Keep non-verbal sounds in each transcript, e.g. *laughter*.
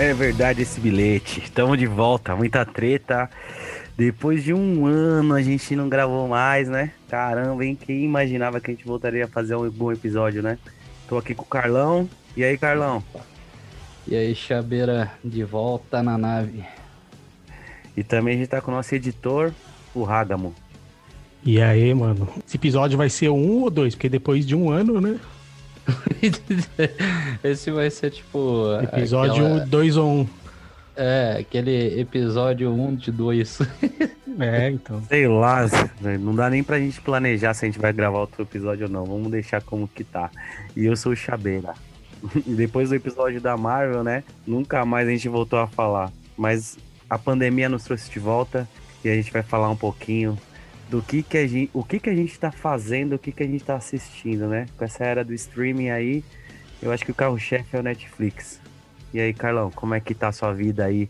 É verdade esse bilhete. Estamos de volta, muita treta. Depois de um ano a gente não gravou mais, né? Caramba, hein? Quem imaginava que a gente voltaria a fazer um bom episódio, né? Tô aqui com o Carlão. E aí, Carlão? E aí, Chabeira, de volta na nave. E também a gente tá com o nosso editor, o Ragamo. E aí, mano? Esse episódio vai ser um ou dois? Porque depois de um ano, né? *laughs* Esse vai ser tipo. Episódio 2 aquela... ou 1. Um. É, aquele episódio 1 um de 2. *laughs* é, então. Sei lá, não dá nem pra gente planejar se a gente vai gravar outro episódio ou não. Vamos deixar como que tá. E eu sou o Chabeira. *laughs* Depois do episódio da Marvel, né? Nunca mais a gente voltou a falar. Mas a pandemia nos trouxe de volta e a gente vai falar um pouquinho do que que a gente, o que que a gente está fazendo, o que que a gente está assistindo, né? Com essa era do streaming aí, eu acho que o carro-chefe é o Netflix. E aí, Carlão, como é que tá a sua vida aí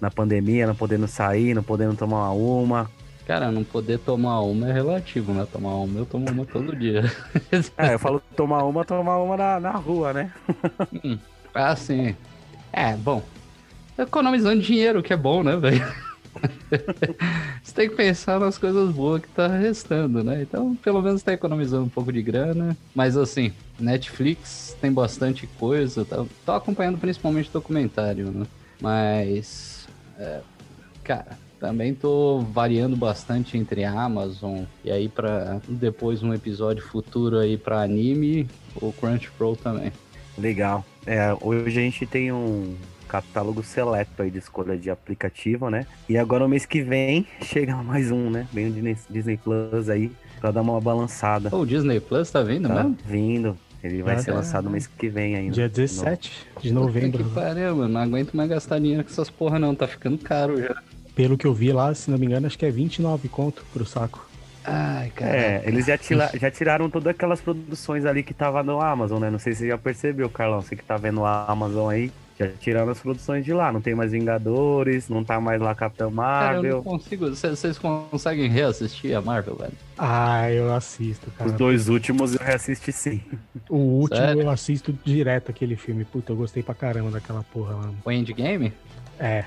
na pandemia, não podendo sair, não podendo tomar uma? Cara, não poder tomar uma é relativo, né? Tomar uma, eu tomo uma todo dia. *laughs* é, eu falo tomar uma, tomar uma na, na rua, né? hum, ah, sim. É, bom. Economizando dinheiro, que é bom, né, velho? *laughs* Você tem que pensar nas coisas boas que tá restando, né? Então, pelo menos tá economizando um pouco de grana. Mas assim, Netflix tem bastante coisa. Tá, tô acompanhando principalmente documentário, né? Mas. É, cara, também tô variando bastante entre Amazon e aí para depois um episódio futuro aí para anime ou Crunchyroll também. Legal. É, hoje a gente tem um catálogo seleto aí de escolha de aplicativo, né? E agora o mês que vem *laughs* chega mais um, né? Vem o Disney, Disney Plus aí pra dar uma balançada. o Disney Plus tá vindo tá mesmo? vindo. Ele vai ser lançado no mês que vem ainda. Dia 17 de novembro. Que pariu, mano. Não aguento mais gastar dinheiro com essas porra não. Tá ficando caro já. Pelo que eu vi lá, se não me engano, acho que é 29 conto pro saco. Ai, cara. É, eles já, tira, já tiraram todas aquelas produções ali que tava no Amazon, né? Não sei se você já percebeu, Carlão. Você que tá vendo a Amazon aí. Já tiraram as produções de lá. Não tem mais Vingadores, não tá mais lá Capitão Marvel. Cara, eu não consigo. Vocês conseguem reassistir a Marvel, velho? Ah, eu assisto, cara. Os dois últimos eu reassisti sim. O último Sério? eu assisto direto aquele filme. Puta, eu gostei pra caramba daquela porra lá. O Endgame? É.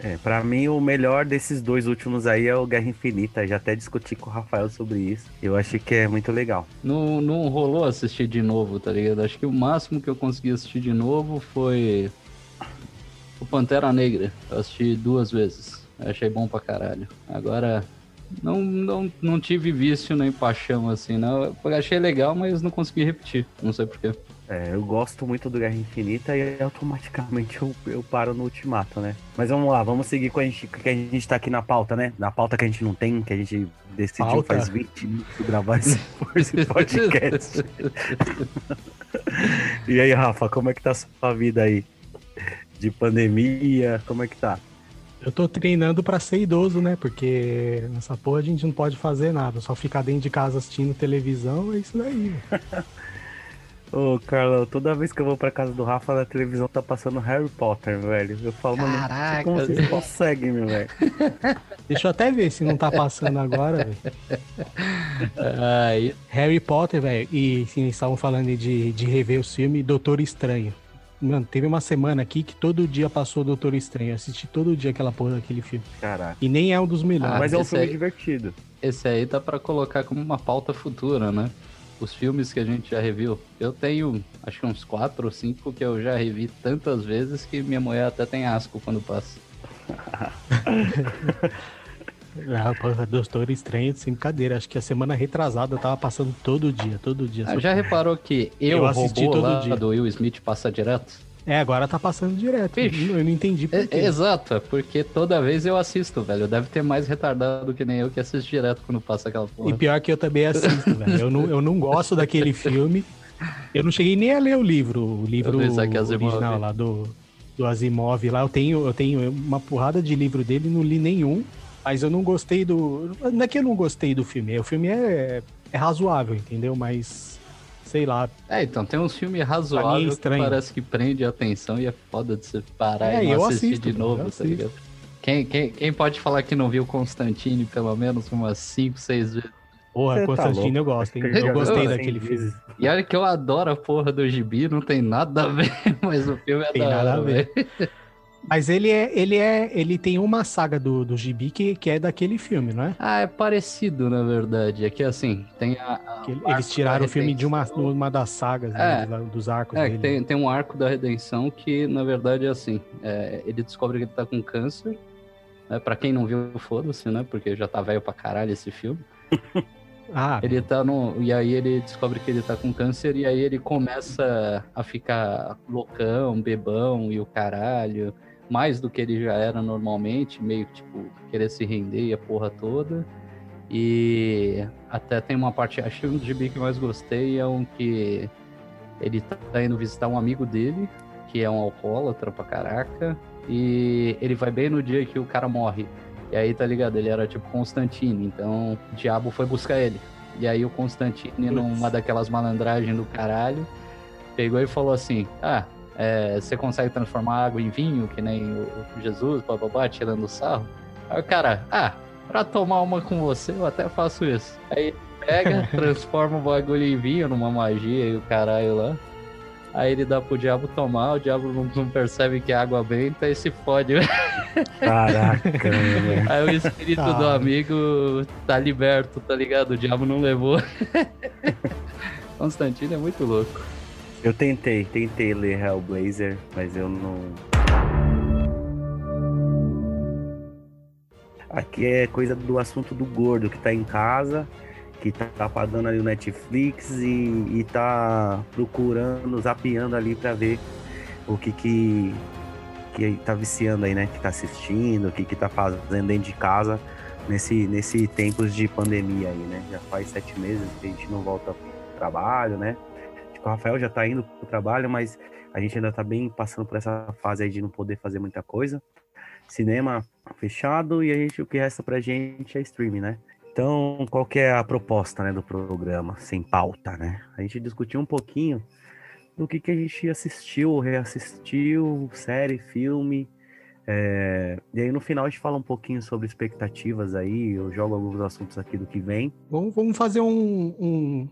É, pra mim o melhor desses dois últimos aí é o Guerra Infinita. Já até discuti com o Rafael sobre isso. Eu acho que é muito legal. Não, não rolou assistir de novo, tá ligado? Acho que o máximo que eu consegui assistir de novo foi o Pantera Negra. Eu assisti duas vezes. Eu achei bom pra caralho. Agora, não, não, não tive vício nem paixão assim, não. Eu achei legal, mas não consegui repetir. Não sei porquê. É, eu gosto muito do Guerra Infinita e automaticamente eu, eu paro no Ultimato, né? Mas vamos lá, vamos seguir com a gente, que a gente tá aqui na pauta, né? Na pauta que a gente não tem, que a gente decidiu pauta. faz 20 minutos gravar esse, *laughs* esse podcast. *laughs* e aí, Rafa, como é que tá a sua vida aí? De pandemia? Como é que tá? Eu tô treinando para ser idoso, né? Porque nessa porra a gente não pode fazer nada, só ficar dentro de casa assistindo televisão, é isso daí. *laughs* Ô, Carlão, toda vez que eu vou pra casa do Rafa, na televisão tá passando Harry Potter, velho. Eu falo, Caraca, mano, como vocês conseguem, meu velho? *laughs* Deixa eu até ver se não tá passando agora, velho. Harry Potter, velho, e sim, estavam falando de, de rever o filme Doutor Estranho. Mano, teve uma semana aqui que todo dia passou Doutor Estranho. Eu assisti todo dia aquela porra daquele filme. Caraca. E nem é um dos melhores. Ah, mas é um filme aí, divertido. Esse aí dá para colocar como uma pauta futura, né? Os filmes que a gente já reviu. Eu tenho, acho que uns quatro ou cinco que eu já revi tantas vezes que minha mulher até tem asco quando passa. *laughs* Ah, porra, Doutor Estranho, sem brincadeira. Acho que a semana retrasada eu tava passando todo dia, todo dia. Ah, já reparou que eu, eu assisti todo lá dia. do Will Smith passa direto? É, agora tá passando direto. Eu não entendi por é, quê. É, exato, é porque toda vez eu assisto, velho. Deve ter mais retardado que nem eu que assiste direto quando passa aquela porra. E pior que eu também assisto, velho. Eu não, eu não gosto daquele filme. Eu não cheguei nem a ler o livro, o livro original lá do, do Asimov lá. Eu tenho, eu tenho uma porrada de livro dele, não li nenhum. Mas eu não gostei do. Não é que eu não gostei do filme. O filme é, é razoável, entendeu? Mas. Sei lá. É, então tem uns filmes razoáveis é que parece que prende a atenção e é foda de você parar é, e não assistir assisto, de novo, tá ligado? Quem, quem, quem pode falar que não viu Constantine pelo menos umas 5, 6 vezes? Porra, tá Constantine tá eu gosto, hein? *laughs* Eu gostei daquele filme. E olha que eu adoro a porra do gibi, não tem nada a ver, *laughs* mas o filme é tem da nada hora, a ver. Mas ele é, ele é, ele tem uma saga do, do Gibi que, que é daquele filme, não é? Ah, é parecido, na verdade. É que assim, tem a. a eles tiraram o filme de uma, uma das sagas é, deles, dos arcos. É, dele. Tem, tem um arco da redenção que, na verdade, é assim. É, ele descobre que ele tá com câncer. Né? Pra quem não viu, foda-se, né? Porque já tá velho pra caralho esse filme. *laughs* Ah. Ele tá no. E aí ele descobre que ele tá com câncer e aí ele começa a ficar loucão, bebão e o caralho mais do que ele já era normalmente, meio que, tipo, querer se render e a porra toda. E até tem uma parte, acho que um gibi que mais gostei é um que ele tá indo visitar um amigo dele, que é um alcoólatra pra caraca, e ele vai bem no dia que o cara morre. E aí, tá ligado? Ele era tipo Constantine, então o diabo foi buscar ele. E aí o Constantine, numa daquelas malandragens do caralho, pegou e falou assim: Ah, é, você consegue transformar água em vinho, que nem o, Jesus, bababá, tirando sarro. Aí o cara, ah, pra tomar uma com você, eu até faço isso. Aí pega, *laughs* transforma o bagulho em vinho, numa magia e o caralho lá. Aí ele dá pro diabo tomar, o diabo não, não percebe que é água benta e se fode. *laughs* Caraca, Aí o espírito do amigo tá liberto, tá ligado? O diabo não levou. *laughs* Constantino é muito louco. Eu tentei, tentei ler Hellblazer, mas eu não. Aqui é coisa do assunto do gordo que tá em casa, que tá pagando ali o Netflix e, e tá procurando, zapeando ali pra ver o que que, que tá viciando aí, né? Que tá assistindo, o que que tá fazendo dentro de casa nesse, nesse tempos de pandemia aí, né? Já faz sete meses que a gente não volta pro trabalho, né? O Rafael já está indo para o trabalho, mas a gente ainda está bem passando por essa fase aí de não poder fazer muita coisa. Cinema fechado e a gente, o que resta pra gente é streaming, né? Então, qual que é a proposta né, do programa, sem pauta, né? A gente discutiu um pouquinho do que, que a gente assistiu, reassistiu, série, filme. É... E aí no final a gente fala um pouquinho sobre expectativas aí, eu jogo alguns assuntos aqui do que vem. Vamos, vamos fazer um, um,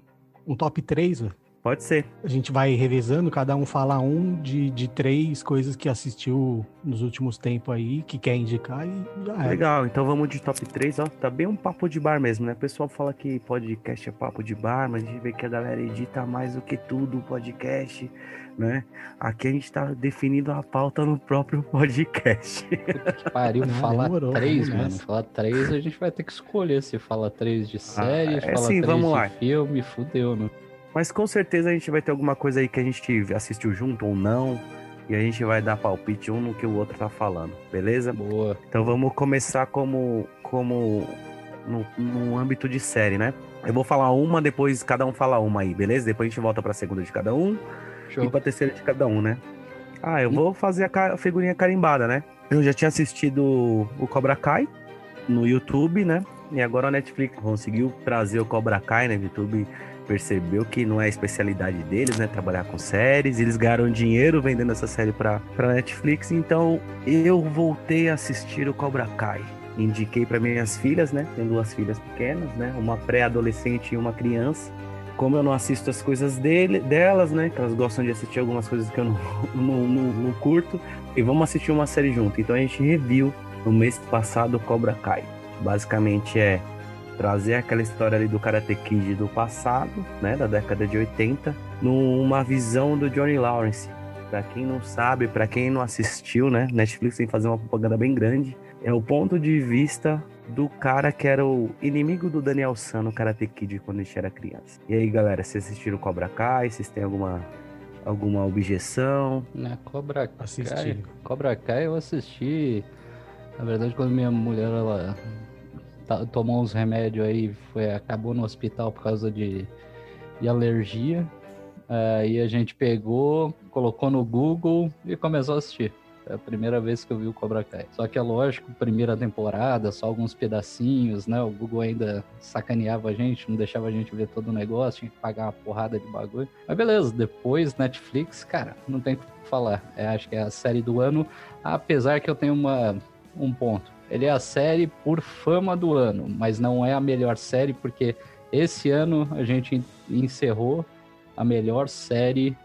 um top 3, Pode ser. A gente vai revezando, cada um fala um de, de três coisas que assistiu nos últimos tempos aí, que quer indicar e já é. Legal, então vamos de top 3, ó. Tá bem um papo de bar mesmo, né? O pessoal fala que podcast é papo de bar, mas a gente vê que a galera edita mais do que tudo o podcast, né? Aqui a gente tá definindo a pauta no próprio podcast. Que pariu, fala demorou, três, mano. Fala três, a gente vai ter que escolher se fala três de série, ah, é, fala sim, três vamos de lá. filme, fudeu, né? Mas com certeza a gente vai ter alguma coisa aí que a gente assistiu junto ou não. E a gente vai dar palpite um no que o outro tá falando, beleza? Boa. Então vamos começar como, como no, no âmbito de série, né? Eu vou falar uma, depois cada um fala uma aí, beleza? Depois a gente volta pra segunda de cada um Show. e pra terceira de cada um, né? Ah, eu vou fazer a figurinha carimbada, né? Eu já tinha assistido o Cobra Kai no YouTube, né? E agora a Netflix conseguiu trazer o Cobra Kai, né? YouTube percebeu que não é a especialidade deles, né? Trabalhar com séries. Eles ganharam dinheiro vendendo essa série pra, pra Netflix. Então eu voltei a assistir o Cobra Kai. Indiquei para minhas filhas, né? Tenho duas filhas pequenas, né? Uma pré-adolescente e uma criança. Como eu não assisto as coisas dele, delas, né? Que elas gostam de assistir algumas coisas que eu não, *laughs* não, não, não curto. E vamos assistir uma série junto. Então a gente reviu no mês passado Cobra Kai. Basicamente é trazer aquela história ali do Karate Kid do passado, né, da década de 80, numa visão do Johnny Lawrence. Para quem não sabe, para quem não assistiu, né, Netflix tem que fazer uma propaganda bem grande. É o ponto de vista do cara que era o inimigo do Daniel San no Karate Kid quando ele era criança. E aí, galera, vocês assistiram Cobra Kai? Vocês têm alguma alguma objeção? Na Cobra Kai, Cobra Kai eu assisti. Na verdade, quando minha mulher ela tomou uns remédios aí, foi, acabou no hospital por causa de, de alergia. Aí a gente pegou, colocou no Google e começou a assistir. É a primeira vez que eu vi o Cobra Kai. Só que é lógico, primeira temporada, só alguns pedacinhos, né? O Google ainda sacaneava a gente, não deixava a gente ver todo o negócio, tinha que pagar uma porrada de bagulho. Mas beleza, depois Netflix, cara, não tem o que falar. É, acho que é a série do ano, apesar que eu tenho uma, um ponto ele é a série por fama do ano, mas não é a melhor série porque esse ano a gente encerrou a melhor série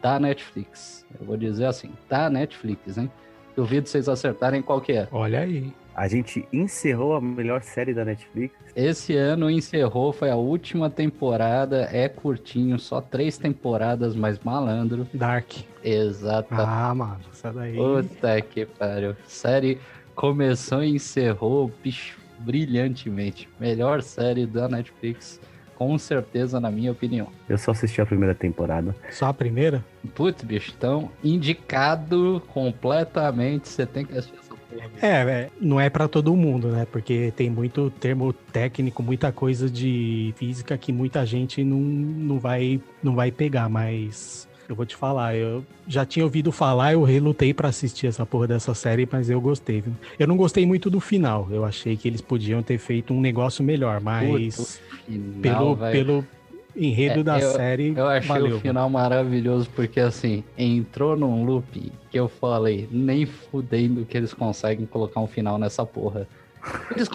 da Netflix. Eu vou dizer assim, da Netflix, hein? Duvido vocês acertarem qual que é. Olha aí. A gente encerrou a melhor série da Netflix. Esse ano encerrou, foi a última temporada, é curtinho, só três temporadas, mas malandro. Dark. Exato. Ah, mano, essa daí. Puta que pariu. Série começou e encerrou, bicho, brilhantemente. Melhor série da Netflix com certeza, na minha opinião. Eu só assisti a primeira temporada. Só a primeira? Putz, bicho, então, indicado completamente, você tem que assistir essa porra. É, é, não é para todo mundo, né? Porque tem muito termo técnico, muita coisa de física que muita gente não, não, vai, não vai pegar, mas eu vou te falar, eu já tinha ouvido falar, eu relutei para assistir essa porra dessa série, mas eu gostei. Viu? Eu não gostei muito do final. Eu achei que eles podiam ter feito um negócio melhor, mas final, pelo, pelo enredo é, da eu, série. Eu achei valeu, o final maravilhoso, porque assim, entrou num loop que eu falei, nem fudendo que eles conseguem colocar um final nessa porra. Eles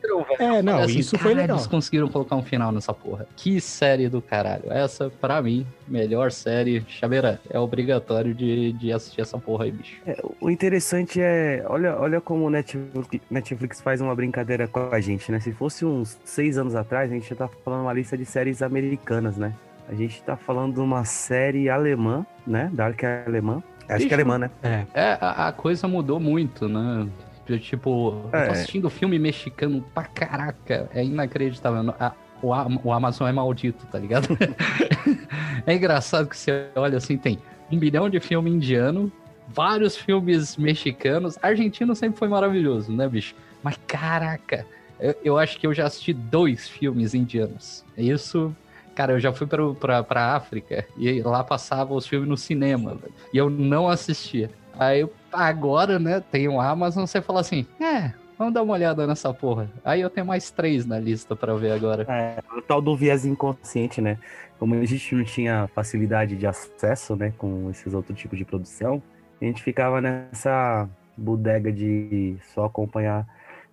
velho. É, não, assim, isso foi legal. Eles conseguiram colocar um final nessa porra. Que série do caralho. Essa, pra mim, melhor série. Chaveira, é obrigatório de, de assistir essa porra aí, bicho. É, o interessante é, olha, olha como o Netflix, Netflix faz uma brincadeira com a gente, né? Se fosse uns seis anos atrás, a gente já tá falando uma lista de séries americanas, né? A gente tá falando de uma série alemã, né? Dark é alemã. Acho Bicho, que é alemã, né? É, é a, a, coisa mudou muito, né? Tipo, é. eu tô assistindo filme mexicano pra caraca. É inacreditável. A, o, o Amazon é maldito, tá ligado? *laughs* é engraçado que você olha assim, tem um bilhão de filme indiano, vários filmes mexicanos. Argentino sempre foi maravilhoso, né, bicho? Mas caraca, eu, eu acho que eu já assisti dois filmes indianos. Isso Cara, eu já fui pra, pra, pra África e lá passava os filmes no cinema, e eu não assistia. Aí agora, né, tem o Amazon, você fala assim, é, vamos dar uma olhada nessa porra. Aí eu tenho mais três na lista para ver agora. É, o tal do viés inconsciente, né? Como a gente não tinha facilidade de acesso, né, com esses outros tipos de produção, a gente ficava nessa bodega de só acompanhar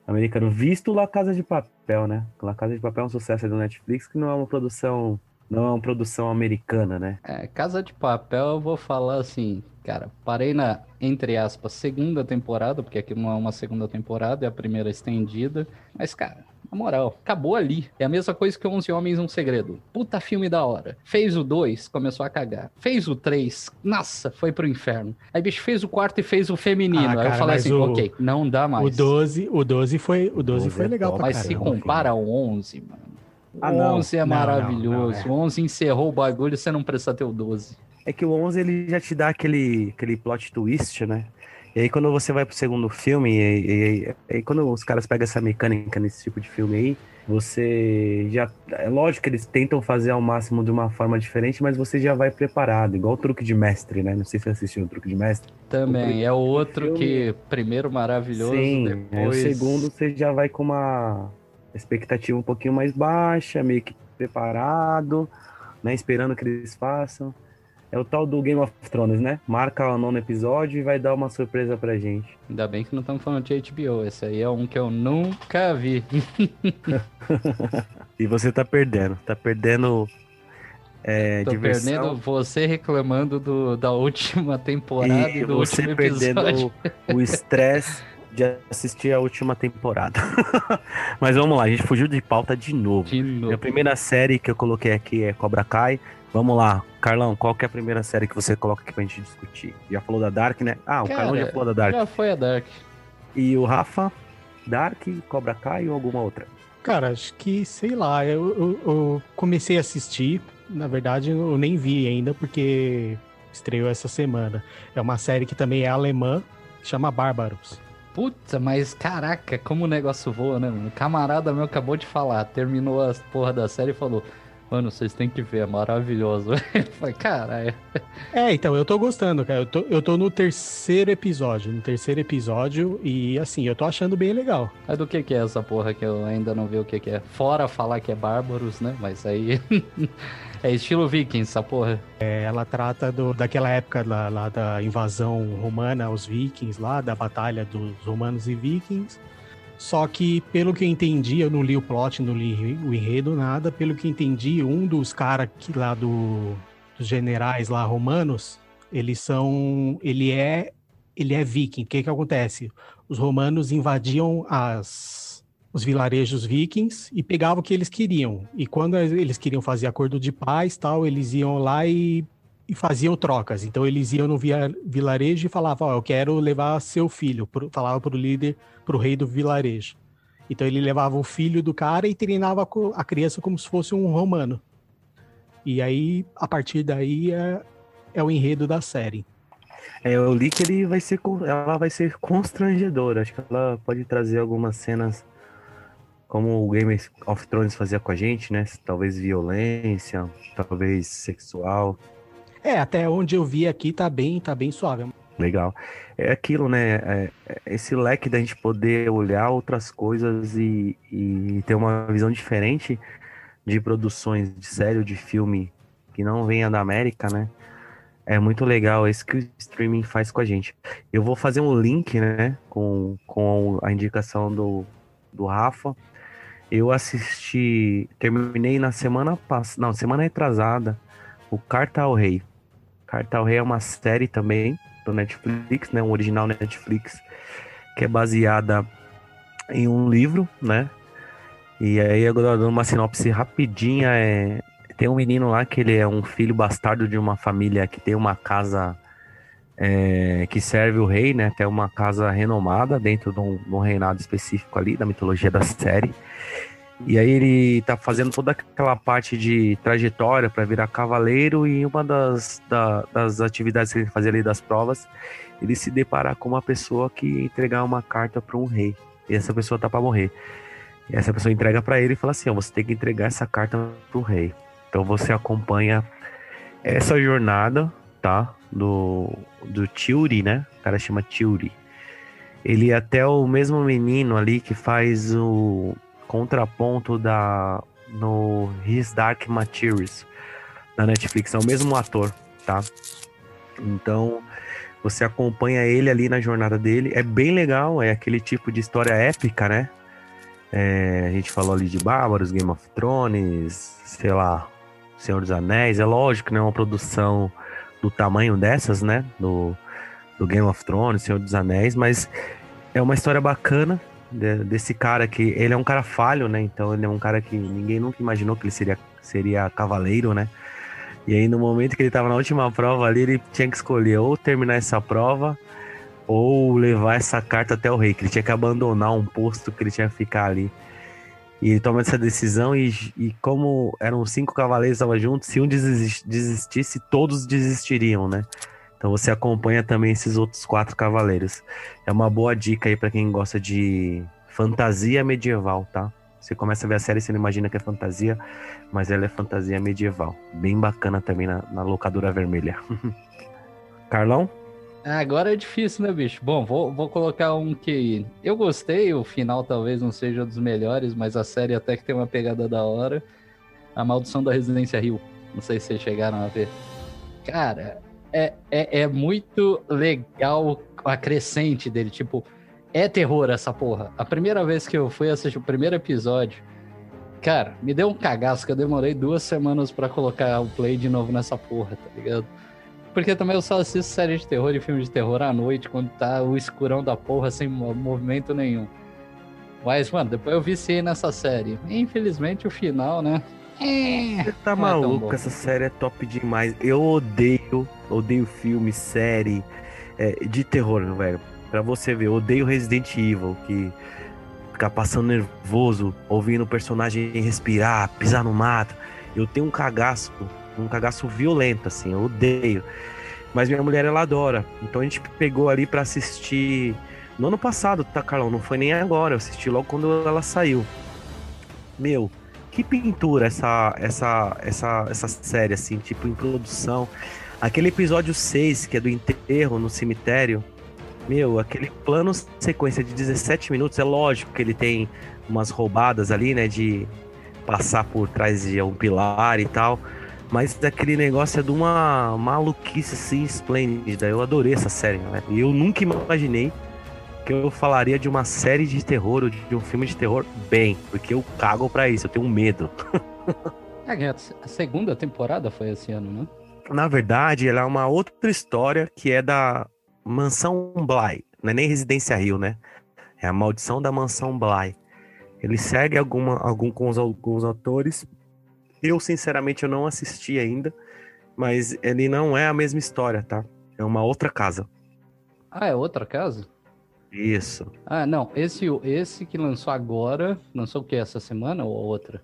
americano, visto La Casa de Papel, né? La Casa de Papel é um sucesso do Netflix, que não é uma produção não é uma produção americana, né? É, Casa de Papel, eu vou falar assim, cara, parei na, entre aspas, segunda temporada, porque aqui não é uma segunda temporada, é a primeira estendida. Mas, cara, na moral, acabou ali. É a mesma coisa que 11 Homens um Segredo. Puta filme da hora. Fez o 2, começou a cagar. Fez o 3, nossa, foi pro inferno. Aí, bicho, fez o quarto e fez o feminino. Ah, cara, Aí eu falei assim, o, ok, não dá mais. O 12, o 12 foi, o 12 foi é legal pra Mas caramba, se compara ao 11, mano. Ah, 11 é não, maravilhoso. Não, não, é. 11 encerrou o bagulho, você não precisa ter o 12. É que o 11 ele já te dá aquele, aquele plot twist, né? E aí quando você vai pro segundo filme, e, e, e, quando os caras pegam essa mecânica nesse tipo de filme aí, você já. É lógico que eles tentam fazer ao máximo de uma forma diferente, mas você já vai preparado, igual o truque de mestre, né? Não sei se você assistiu o truque de mestre. Também, o é outro filme... que primeiro maravilhoso, Sim, depois. o segundo você já vai com uma expectativa um pouquinho mais baixa, meio que preparado, né? Esperando que eles façam. É o tal do Game of Thrones, né? Marca o nono episódio e vai dar uma surpresa pra gente. Ainda bem que não estamos falando de HBO. Esse aí é um que eu nunca vi. *laughs* e você tá perdendo. Tá perdendo. É, Tô diversão. perdendo você reclamando do, da última *laughs* temporada e, e do você último perdendo o estresse de assistir a última temporada. *laughs* Mas vamos lá, a gente fugiu de pauta de novo. De novo. A primeira série que eu coloquei aqui é Cobra Kai. Vamos lá, Carlão, qual que é a primeira série que você coloca aqui pra gente discutir? Já falou da Dark, né? Ah, o Cara, Carlão já falou da Dark. Já foi a Dark. E o Rafa, Dark, Cobra Kai ou alguma outra? Cara, acho que, sei lá, eu, eu, eu comecei a assistir, na verdade eu nem vi ainda, porque estreou essa semana. É uma série que também é alemã, chama Bárbaros. Puta, mas caraca, como o negócio voa, né, mano? camarada meu acabou de falar, terminou a porra da série e falou: Mano, vocês têm que ver, é maravilhoso. *laughs* Falei, caralho. É, então, eu tô gostando, cara. Eu tô, eu tô no terceiro episódio. No terceiro episódio, e assim, eu tô achando bem legal. Mas do que que é essa porra que eu ainda não vi o que que é? Fora falar que é bárbaros, né? Mas aí. *laughs* É estilo Vikings, essa porra. É, ela trata do, daquela época lá, lá, da invasão romana aos vikings, lá da batalha dos romanos e vikings. Só que, pelo que eu entendi, eu não li o plot, não li o enredo, nada. Pelo que eu entendi, um dos caras lá do, dos generais lá romanos, eles são. Ele é ele é viking. O que que acontece? Os romanos invadiam as, os vilarejos vikings e pegavam o que eles queriam. E quando eles queriam fazer acordo de paz, tal, eles iam lá e, e faziam trocas. Então eles iam no vilarejo e falavam: "Ó, oh, eu quero levar seu filho", falava para o líder, para o rei do vilarejo. Então ele levava o filho do cara e treinava a criança como se fosse um romano. E aí, a partir daí, é, é o enredo da série. É, eu li que ele vai ser, ela vai ser constrangedora. Acho que ela pode trazer algumas cenas como o Game of Thrones fazia com a gente, né? Talvez violência, talvez sexual. É, até onde eu vi aqui tá bem, tá bem suave. Legal. É aquilo, né? É, é esse leque da gente poder olhar outras coisas e, e ter uma visão diferente de produções de série ou de filme que não venha da América, né? É muito legal isso que o streaming faz com a gente. Eu vou fazer um link, né, com, com a indicação do, do Rafa. Eu assisti, terminei na semana passada, não, semana retrasada, o Cartal Rei. Cartal Rei é uma série também do Netflix, né, um original Netflix, que é baseada em um livro, né, e aí, agora dando uma sinopse rapidinha, é... tem um menino lá que ele é um filho bastardo de uma família que tem uma casa é... que serve o rei, né? Tem uma casa renomada dentro de um, de um reinado específico ali, da mitologia da série. E aí ele tá fazendo toda aquela parte de trajetória para virar cavaleiro e uma das, da, das atividades que ele fazia ali das provas, ele se deparar com uma pessoa que entregar uma carta para um rei. E essa pessoa tá para morrer. E essa pessoa entrega para ele e fala assim: ó, você tem que entregar essa carta pro rei. Então você acompanha essa jornada, tá? Do, do Tiuri, né? O cara chama Tiuri. Ele é até o mesmo menino ali que faz o contraponto da no His Dark Materials na Netflix. É o mesmo ator, tá? Então você acompanha ele ali na jornada dele. É bem legal, é aquele tipo de história épica, né? É, a gente falou ali de Bárbaros, Game of Thrones, sei lá, Senhor dos Anéis. É lógico que não é uma produção do tamanho dessas, né? Do, do Game of Thrones, Senhor dos Anéis, mas é uma história bacana de, desse cara que ele é um cara falho, né? Então ele é um cara que ninguém nunca imaginou que ele seria, seria cavaleiro, né? E aí no momento que ele tava na última prova ali, ele tinha que escolher ou terminar essa prova ou levar essa carta até o rei, que ele tinha que abandonar um posto que ele tinha que ficar ali. E ele toma essa decisão e, e como eram cinco cavaleiros estavam juntos, se um desistisse, todos desistiriam, né? Então você acompanha também esses outros quatro cavaleiros. É uma boa dica aí para quem gosta de fantasia medieval, tá? Você começa a ver a série, você não imagina que é fantasia, mas ela é fantasia medieval. Bem bacana também na, na locadora vermelha. *laughs* Carlão? Agora é difícil, né, bicho? Bom, vou, vou colocar um que eu gostei, o final talvez não seja dos melhores, mas a série até que tem uma pegada da hora. A Maldição da Residência Rio. Não sei se vocês chegaram a ver. Cara, é, é, é muito legal a crescente dele. Tipo, é terror essa porra. A primeira vez que eu fui assistir o primeiro episódio, cara, me deu um cagaço que eu demorei duas semanas para colocar o play de novo nessa porra, tá ligado? Porque também eu só assisto série de terror e filme de terror à noite, quando tá o escurão da porra, sem movimento nenhum. Mas, mano, depois eu viciei nessa série. Infelizmente, o final, né? É, Você tá é maluco? Essa série é top demais. Eu odeio, odeio filme, série é, de terror, velho. Pra você ver, eu odeio Resident Evil, que ficar passando nervoso, ouvindo o personagem respirar, pisar no mato. Eu tenho um cagaço um cagaço violento, assim, eu odeio. Mas minha mulher, ela adora. Então a gente pegou ali para assistir no ano passado, tá, Carlão? Não foi nem agora, eu assisti logo quando ela saiu. Meu, que pintura essa, essa, essa, essa série, assim, tipo, em produção. Aquele episódio 6, que é do enterro no cemitério. Meu, aquele plano sequência de 17 minutos, é lógico que ele tem umas roubadas ali, né? De passar por trás de um pilar e tal. Mas aquele negócio é de uma maluquice assim esplêndida. Eu adorei essa série, né? E eu nunca imaginei que eu falaria de uma série de terror ou de um filme de terror bem, porque eu cago pra isso, eu tenho medo. *laughs* é, a segunda temporada foi esse ano, né? Na verdade, ela é uma outra história que é da Mansão Bly. Não é nem Residência Rio, né? É a Maldição da Mansão Bly. Ele segue alguma, algum, com os, alguns atores. Eu, sinceramente, eu não assisti ainda. Mas ele não é a mesma história, tá? É uma outra casa. Ah, é outra casa? Isso. Ah, não. Esse, esse que lançou agora, lançou o que? Essa semana ou outra?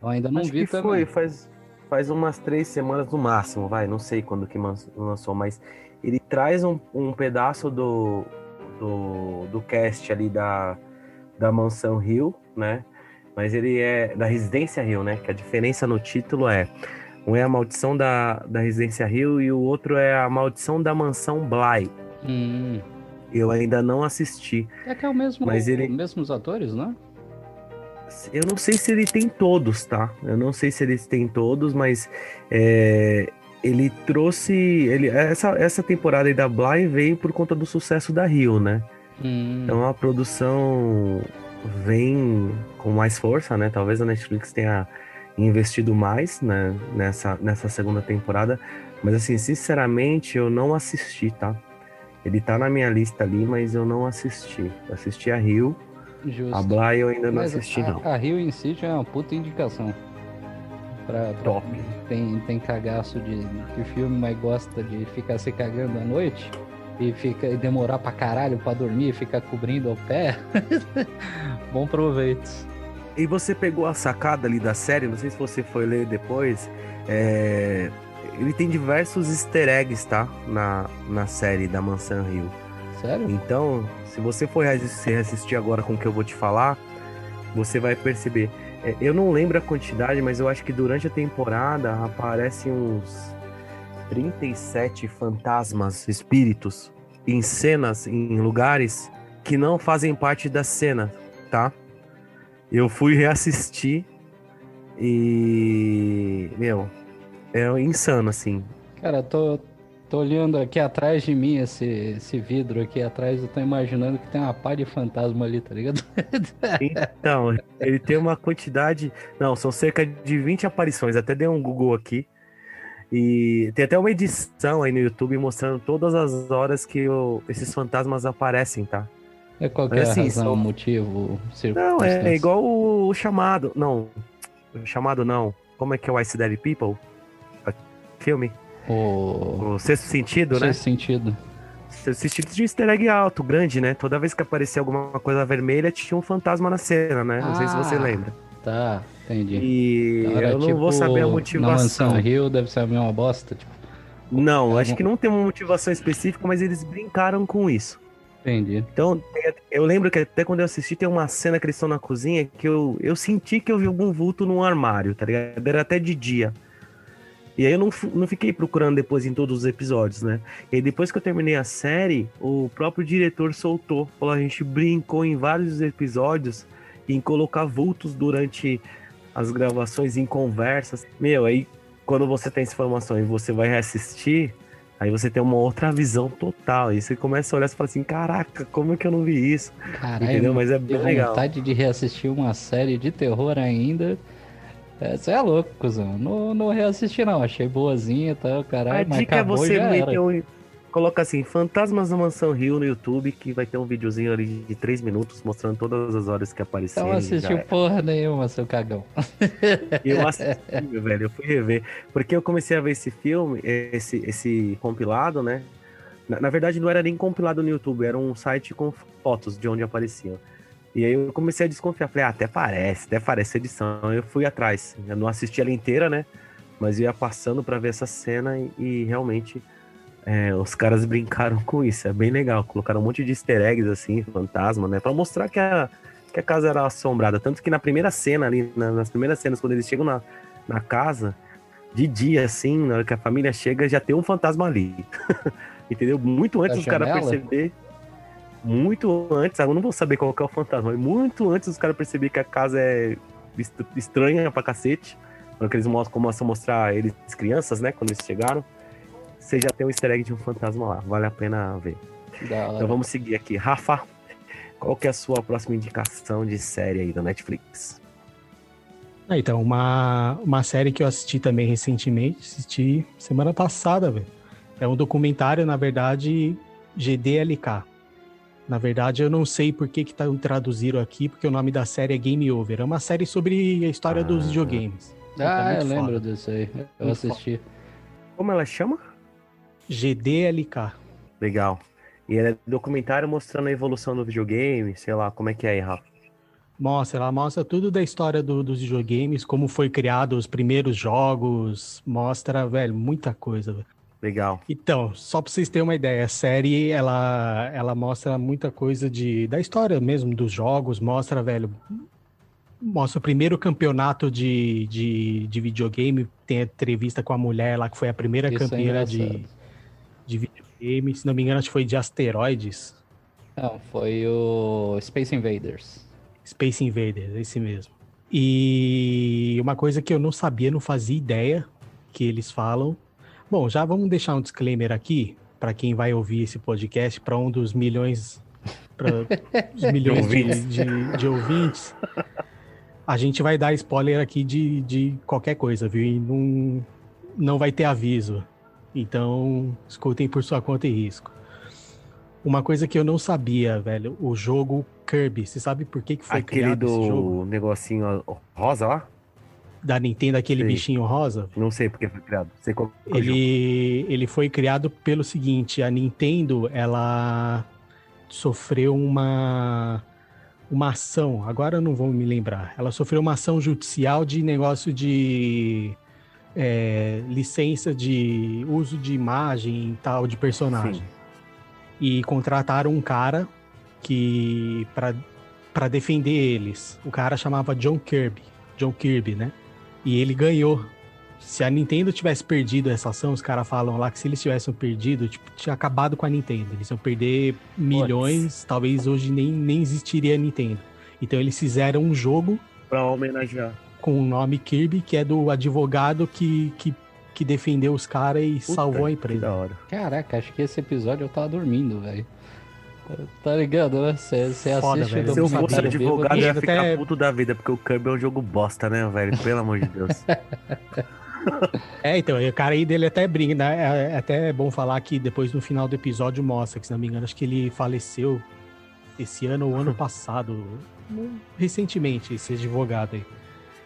Eu ainda não Acho vi que também. Foi, faz, faz umas três semanas no máximo, vai. Não sei quando que lançou, mas ele traz um, um pedaço do, do, do cast ali da, da Mansão Rio, né? Mas ele é da Residência Rio, né? Que a diferença no título é um é a maldição da, da Residência Rio e o outro é a maldição da Mansão Bly. Hum. Eu ainda não assisti. É que é o mesmo, mas ele... mesmos atores, né? Eu não sei se ele tem todos, tá? Eu não sei se eles têm todos, mas é, ele trouxe. Ele, essa, essa temporada aí da Bly veio por conta do sucesso da Rio, né? Hum. Então a produção vem com mais força, né? Talvez a Netflix tenha investido mais né, nessa, nessa segunda temporada. Mas assim, sinceramente, eu não assisti, tá? Ele tá na minha lista ali, mas eu não assisti. Eu assisti a Rio. Justo. A Bly eu ainda não mas assisti, a, não. A Rio em si já é uma puta indicação. Pra, pra Top. Tem, tem cagaço de, de filme, mas gosta de ficar se cagando à noite e fica e demorar pra caralho pra dormir e ficar cobrindo o pé. *laughs* Bom proveito. E você pegou a sacada ali da série, não sei se você foi ler depois. É... Ele tem diversos easter eggs, tá? Na, na série da Mansão Rio. Sério? Então, se você for assistir agora com o que eu vou te falar, você vai perceber. É, eu não lembro a quantidade, mas eu acho que durante a temporada aparecem uns 37 fantasmas, espíritos, em cenas, em lugares que não fazem parte da cena, tá? Eu fui reassistir e. Meu, é insano, assim. Cara, tô, tô olhando aqui atrás de mim, esse, esse vidro aqui atrás, eu tô imaginando que tem uma pá de fantasma ali, tá ligado? *laughs* Então, ele tem uma quantidade. Não, são cerca de 20 aparições. Até dei um Google aqui. E tem até uma edição aí no YouTube mostrando todas as horas que o, esses fantasmas aparecem, tá? É qualquer assim, razão, são... motivo, Não, é, é igual o, chamado. Não, o chamado não. Como é que é o Ice Dead People? Filme? O, o Sexto Sentido, Sexto né? Sexto Sentido. Sexto Sentido de um easter egg alto, grande, né? Toda vez que aparecia alguma coisa vermelha, tinha um fantasma na cena, né? Não ah, sei se você ah, lembra. Tá, entendi. E então, eu não tipo, vou saber a motivação. Na Mansão Rio deve ser a mesma bosta, tipo. Não, acho que não tem uma motivação específica, mas eles brincaram com isso. Entendi. Então, eu lembro que até quando eu assisti, tem uma cena que eles estão na cozinha que eu, eu senti que eu vi algum vulto num armário, tá ligado? Era até de dia. E aí eu não, não fiquei procurando depois em todos os episódios, né? E aí depois que eu terminei a série, o próprio diretor soltou. Falou, a gente brincou em vários episódios em colocar vultos durante as gravações, em conversas. Meu, aí quando você tem essa informação e você vai reassistir, Aí você tem uma outra visão total. E você começa a olhar e fala assim: caraca, como é que eu não vi isso? Caralho, Entendeu? Mas é bem legal. vontade de reassistir uma série de terror ainda. Você é louco, cuzão. Não, não reassisti, não. Achei boazinha e tá, tal, caralho. A dica é você meter um, Coloca assim, Fantasmas da Mansão Rio no YouTube, que vai ter um videozinho ali de 3 minutos mostrando todas as horas que apareceram. Então assistiu porra nenhuma, seu cagão. *laughs* Eu assisti, *laughs* velho, eu fui rever. Porque eu comecei a ver esse filme, esse, esse compilado, né? Na, na, verdade, não era nem compilado no YouTube, era um site com fotos de onde apareciam. E aí eu comecei a desconfiar. Falei, ah, até parece, até parece edição. Eu fui atrás. Eu não assisti ela inteira, né? Mas ia passando para ver essa cena e, e realmente é, os caras brincaram com isso, é bem legal. Colocaram um monte de easter eggs, assim, fantasma, né? Pra mostrar que a, que a casa era assombrada. Tanto que na primeira cena ali, na, nas primeiras cenas, quando eles chegam na, na casa, de dia, assim, na hora que a família chega, já tem um fantasma ali. *laughs* Entendeu? Muito antes dos caras perceber. Muito antes, eu não vou saber qual é o fantasma, mas muito antes dos caras perceber que a casa é estranha pra cacete. Que eles mostram, começam a mostrar eles crianças, né? Quando eles chegaram você já tem um easter egg de um fantasma lá. Vale a pena ver. Então vamos seguir aqui. Rafa, qual que é a sua próxima indicação de série aí da Netflix? Ah, então, uma, uma série que eu assisti também recentemente, assisti semana passada, velho. É um documentário, na verdade, GDLK. Na verdade, eu não sei por que que tá traduziram aqui, porque o nome da série é Game Over. É uma série sobre a história ah. dos videogames. Ah, eu lembro foda. disso aí. Eu muito assisti. Foda. Como ela chama? GDLK. Legal. E é documentário mostrando a evolução do videogame, sei lá, como é que é aí, Rafa? Mostra, ela mostra tudo da história do, dos videogames, como foi criado os primeiros jogos, mostra, velho, muita coisa. Velho. Legal. Então, só para vocês terem uma ideia, a série ela, ela mostra muita coisa de, da história mesmo dos jogos, mostra, velho, mostra o primeiro campeonato de, de, de videogame, tem entrevista com a mulher lá que foi a primeira Isso é campeã é de, de videogame, se não me engano, acho que foi de asteroides. Não, foi o Space Invaders. Space Invaders, esse mesmo. E uma coisa que eu não sabia, não fazia ideia que eles falam. Bom, já vamos deixar um disclaimer aqui para quem vai ouvir esse podcast, para um dos milhões, para *laughs* os milhões de, de, de, ouvintes. A gente vai dar spoiler aqui de, de qualquer coisa, viu? E não, não vai ter aviso. Então, escutem por sua conta e risco. Uma coisa que eu não sabia, velho, o jogo Kirby, você sabe por que, que foi aquele criado esse jogo? negocinho rosa lá? Da Nintendo, aquele bichinho rosa? Não sei porque foi criado. Sei qual ele, ele foi criado pelo seguinte, a Nintendo, ela sofreu uma uma ação, agora eu não vou me lembrar. Ela sofreu uma ação judicial de negócio de é, licença de uso de imagem e tal de personagem. Sim. E contrataram um cara que para defender eles. O cara chamava John Kirby, John Kirby, né? E ele ganhou. Se a Nintendo tivesse perdido essa ação, os caras falam lá que se eles tivessem perdido, tipo, tinha acabado com a Nintendo. Eles iam perder milhões, talvez hoje nem, nem existiria a Nintendo. Então eles fizeram um jogo para homenagear com o nome Kirby, que é do advogado que, que, que defendeu os caras e Puta, salvou a empresa. Da hora. Caraca, acho que esse episódio eu tava dormindo, velho. Tá ligado, né? Você assiste velho. Se eu fosse advogado, eu ia ficar até... puto da vida, porque o Kirby é um jogo bosta, né, velho? Pelo amor de Deus. *laughs* é, então, o cara aí dele até brinca, né? É, é até bom falar que depois no final do episódio mostra que, se não me engano, acho que ele faleceu esse ano ou ano *laughs* passado, recentemente, esse advogado aí.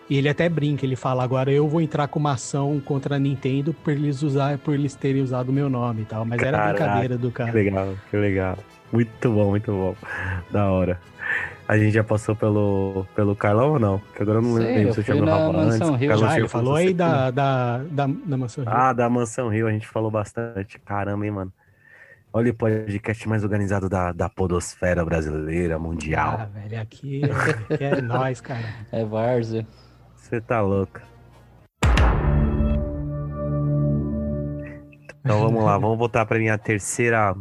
E ele até brinca, ele fala, agora eu vou entrar com uma ação contra a Nintendo por eles usar, por eles terem usado o meu nome e tal. Mas Caraca, era brincadeira do cara. Que legal, que legal. Muito bom, muito bom. Da hora. A gente já passou pelo, pelo Carlão ou não? Que agora eu não lembro se eu chamei o Rafa antes. Rio. Já, ele falou aí da, da, da, da Mansão Rio. Ah, da Mansão Rio, a gente falou bastante. Caramba, hein, mano. Olha o podcast mais organizado da, da podosfera brasileira, mundial. Ah, velho, aqui, aqui é *laughs* nós, cara. É Várzea. Você tá louco. Então vamos lá, vamos voltar para minha terceira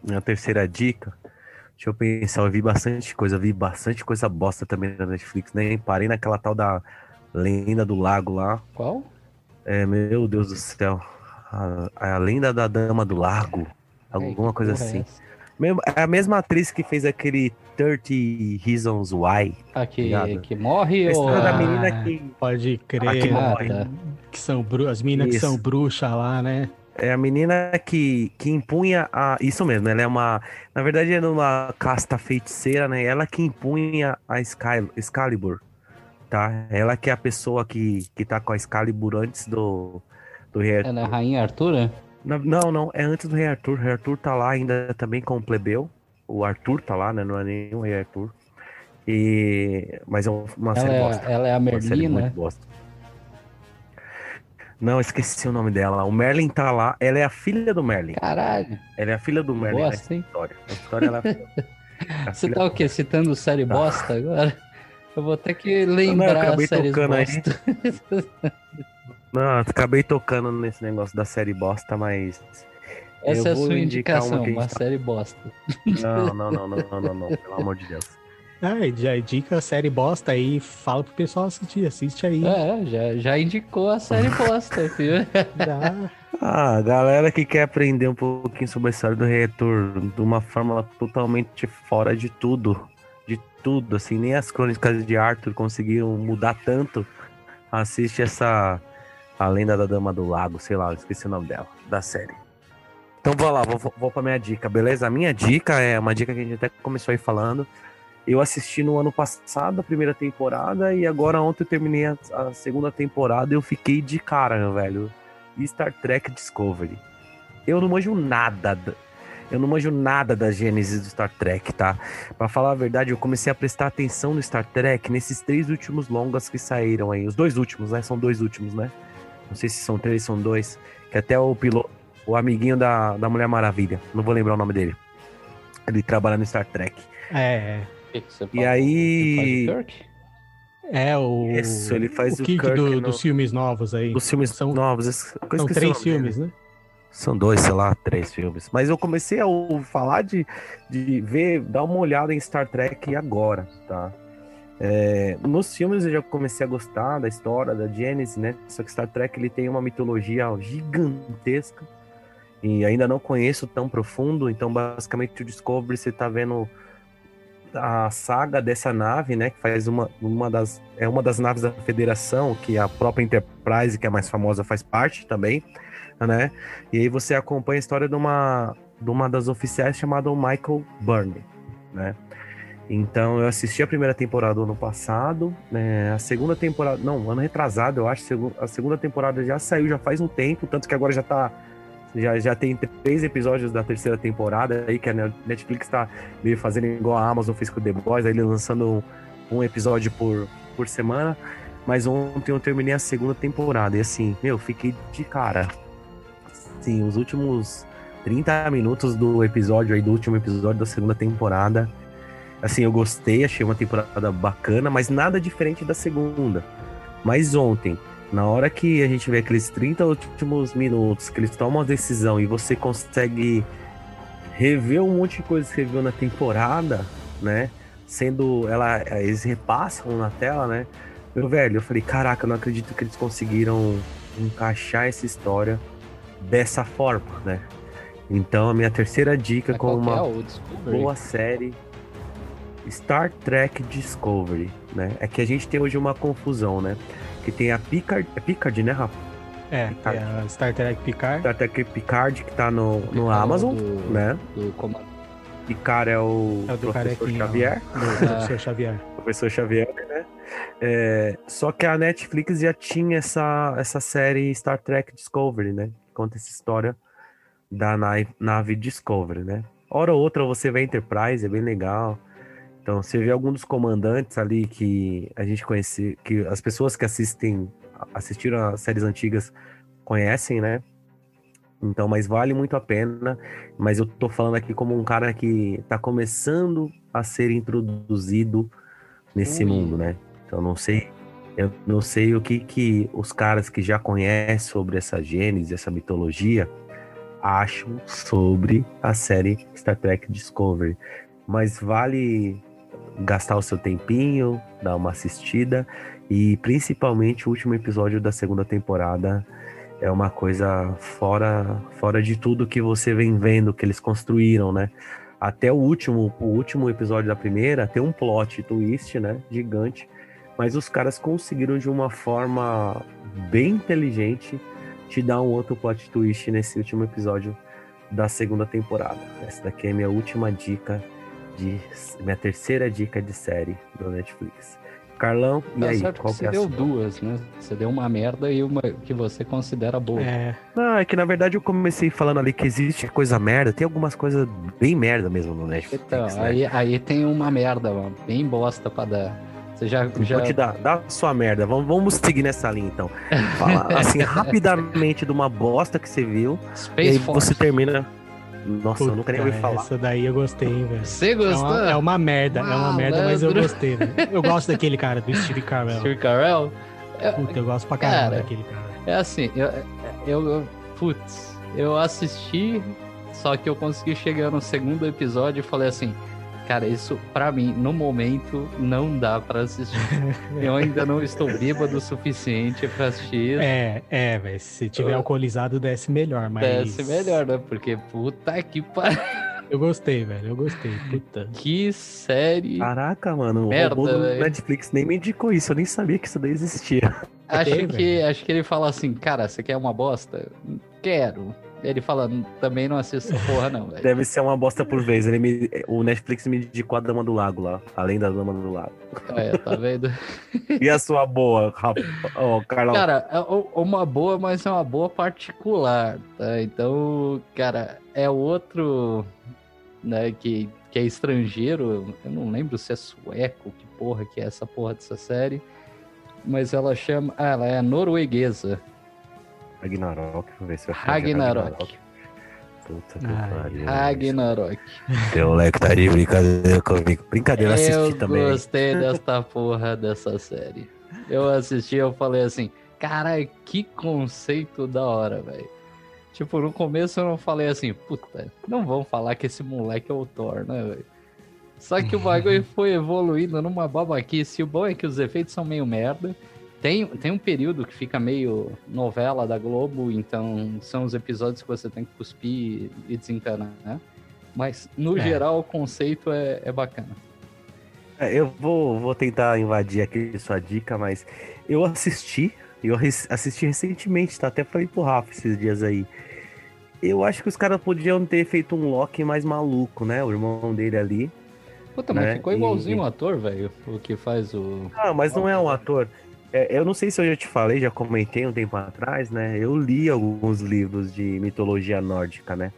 minha terceira dica. Deixa eu pensar, eu vi bastante coisa, vi bastante coisa bosta também na Netflix, né? Parei naquela tal da Lenda do Lago lá. Qual? É, meu Deus do céu. A, a Lenda da Dama do Lago. Alguma coisa assim. É é a mesma atriz que fez aquele 30 Reasons Why. A que, que morre a ou... da menina que... Pode crer. que morre. Ah, tá. Que são as meninas Isso. que são bruxas lá, né? É a menina que, que impunha a. Isso mesmo, ela é uma. Na verdade, é uma casta feiticeira, né? Ela que impunha a Sky, Excalibur. Tá? Ela que é a pessoa que, que tá com a Excalibur antes do, do Rei Arthur. Ela é a Rainha Arthur, né? Não, não, é antes do Rei Arthur. O Rei Arthur tá lá ainda também com o plebeu. O Arthur tá lá, né? Não é nenhum Rei Arthur. E... Mas é uma ela série é, bosta. Ela é a Merlin, né? Bosta. Não, esqueci o nome dela. O Merlin tá lá. Ela é a filha do Merlin. Caralho. Ela é a filha do Merlin bosta, hein? história. A história ela é *laughs* Você tá o quê? Citando série tá. bosta agora? Eu vou ter que lembrar não, não, a série bosta. Aí. Não, acabei tocando nesse negócio da série bosta, mas. Essa é a sua indicação, uma tá... série bosta. Não, *laughs* não, não, não, não, não, não, pelo amor de Deus. Ah, já indica a série bosta aí, fala pro pessoal assistir, assiste aí. É, já, já indicou a série *laughs* bosta, filho. Já. Ah, galera que quer aprender um pouquinho sobre a história do Retor de uma forma totalmente fora de tudo. De tudo, assim, nem as crônicas de Arthur conseguiram mudar tanto. Assiste essa a Lenda da Dama do Lago, sei lá, esqueci o nome dela, da série. Então vou lá, vou, vou pra minha dica, beleza? A minha dica é uma dica que a gente até começou aí falando. Eu assisti no ano passado a primeira temporada e agora ontem eu terminei a, a segunda temporada e eu fiquei de cara, meu velho. Star Trek Discovery. Eu não manjo nada. Eu não manjo nada da gênese do Star Trek, tá? Para falar a verdade, eu comecei a prestar atenção no Star Trek nesses três últimos longas que saíram aí. Os dois últimos, né? São dois últimos, né? Não sei se são três, são dois. Que até o piloto, o amiguinho da, da Mulher Maravilha. Não vou lembrar o nome dele. Ele trabalha no Star Trek. É, é. E aí. É, o. Isso, ele faz o, o Kirk do, no... dos filmes novos aí. Dos filmes são, novos. São três filmes, dele. né? São dois, sei lá, três filmes. Mas eu comecei a falar de, de ver, dar uma olhada em Star Trek agora, tá? É, nos filmes eu já comecei a gostar da história da Genesis, né? Só que Star Trek ele tem uma mitologia gigantesca e ainda não conheço tão profundo. Então, basicamente, o Discovery você tá vendo a saga dessa nave, né? Que faz uma, uma das é uma das naves da Federação, que a própria Enterprise, que é a mais famosa, faz parte também né? E aí você acompanha a história de uma, de uma das oficiais chamada Michael Burney, né? Então eu assisti a primeira temporada ano passado, né? A segunda temporada, não, ano retrasado, eu acho, a segunda temporada já saiu já faz um tempo, tanto que agora já tá já, já tem três episódios da terceira temporada aí que a Netflix tá meio fazendo igual a Amazon fez com The Boys, aí lançando um, um episódio por, por semana. Mas ontem eu terminei a segunda temporada e assim, meu, fiquei de cara assim, os últimos 30 minutos do episódio aí, do último episódio da segunda temporada. Assim, eu gostei, achei uma temporada bacana, mas nada diferente da segunda. Mas ontem, na hora que a gente vê aqueles 30 últimos minutos, que eles tomam a decisão e você consegue rever um monte de coisas que você viu na temporada, né? Sendo ela, eles repassam na tela, né? Meu velho, eu falei, caraca, eu não acredito que eles conseguiram encaixar essa história dessa forma, né? Então a minha terceira dica é com uma boa série Star Trek Discovery, né? É que a gente tem hoje uma confusão, né? Que tem a Picard, é Picard, né, Rafa? É, Picard. é a Star Trek Picard. Star Trek Picard que tá no, no Amazon, do, né? Do comando. Picard é o, é o professor Xavier. Do professor Xavier. *laughs* professor Xavier, né? É, só que a Netflix já tinha essa, essa série Star Trek Discovery, né? conta essa história da nave, nave Discovery, né? Hora ou outra você vê Enterprise, é bem legal. Então, você vê algum dos comandantes ali que a gente conhece, que as pessoas que assistem, assistiram as séries antigas conhecem, né? Então, mas vale muito a pena. Mas eu tô falando aqui como um cara que tá começando a ser introduzido nesse Ui. mundo, né? Então, não sei eu não sei o que, que os caras que já conhecem sobre essa gênese, essa mitologia, acham sobre a série Star Trek Discovery. Mas vale gastar o seu tempinho, dar uma assistida e principalmente o último episódio da segunda temporada é uma coisa fora fora de tudo que você vem vendo que eles construíram, né? Até o último o último episódio da primeira tem um plot twist, né, gigante mas os caras conseguiram de uma forma bem inteligente te dar um outro plot twist nesse último episódio da segunda temporada. Essa daqui é minha última dica de minha terceira dica de série do Netflix. Carlão, e tá aí? Certo qual que você é deu duas, né? Você deu uma merda e uma que você considera boa. É. Não, é que na verdade eu comecei falando ali que existe coisa merda, tem algumas coisas bem merda mesmo no Netflix. Então, né? aí, aí tem uma merda, mano, bem bosta pra dar. Você já, já... Vou te dar, dá sua merda. Vamos, vamos seguir nessa linha então. *laughs* Fala assim rapidamente de uma bosta que você viu. Space e aí Force. você termina. Nossa, Puta, eu nunca nem ouvi falar. Essa daí eu gostei, velho. Você gostou? É uma, é uma merda, Malandro. é uma merda, mas eu gostei, velho. Eu gosto daquele cara, do Steve Carell. Steve Carell? Puta, eu gosto pra caramba cara, daquele cara. É assim, eu, eu, eu. Putz, eu assisti, só que eu consegui chegar no segundo episódio e falei assim Cara, isso para mim, no momento, não dá para assistir. Eu ainda não estou bêbado o suficiente para assistir. É, é, velho. Se tiver eu... alcoolizado, desce melhor, mas. Desce melhor, né? Porque puta que pariu. Eu gostei, velho. Eu gostei. Puta. Que série. Caraca, mano. Merda, o Netflix nem me indicou isso. Eu nem sabia que isso daí existia. Acho, que, acho que ele fala assim, cara, você quer uma bosta? Quero. Ele fala, também não assisto essa porra, não, velho. Deve ser uma bosta por vez. Ele me, o Netflix me indicou a Dama do Lago lá, além da Dama do Lago. É, tá vendo? *laughs* e a sua boa, oh, Carlão? Cara, é uma boa, mas é uma boa particular, tá? Então, cara, é outro, né, que, que é estrangeiro. Eu não lembro se é sueco, que porra que é essa porra dessa série. Mas ela chama. Ah, ela é norueguesa. Ragnarok, vamos ver se vai Ragnarok. Ragnarok. Puta que pariu. Ragnarok. Teu moleque tá de brincadeira comigo. Brincadeira, assisti eu também. Eu gostei desta porra dessa série. Eu assisti, eu falei assim, cara, que conceito da hora, velho. Tipo, no começo eu não falei assim, puta, não vão falar que esse moleque é o Thor, né, velho? Só que o bagulho *laughs* foi evoluindo numa babaquice. O bom é que os efeitos são meio merda. Tem, tem um período que fica meio novela da Globo, então são os episódios que você tem que cuspir e desencanar, né? Mas, no é. geral, o conceito é, é bacana. É, eu vou, vou tentar invadir aqui sua dica, mas eu assisti, eu assisti recentemente, tá? Até falei pro Rafa esses dias aí. Eu acho que os caras podiam ter feito um Loki mais maluco, né? O irmão dele ali. Puta, mas né? ficou igualzinho e... o ator, velho, o que faz o. Ah, mas não é um ator. É, eu não sei se eu já te falei, já comentei um tempo atrás, né? Eu li alguns livros de mitologia nórdica, né?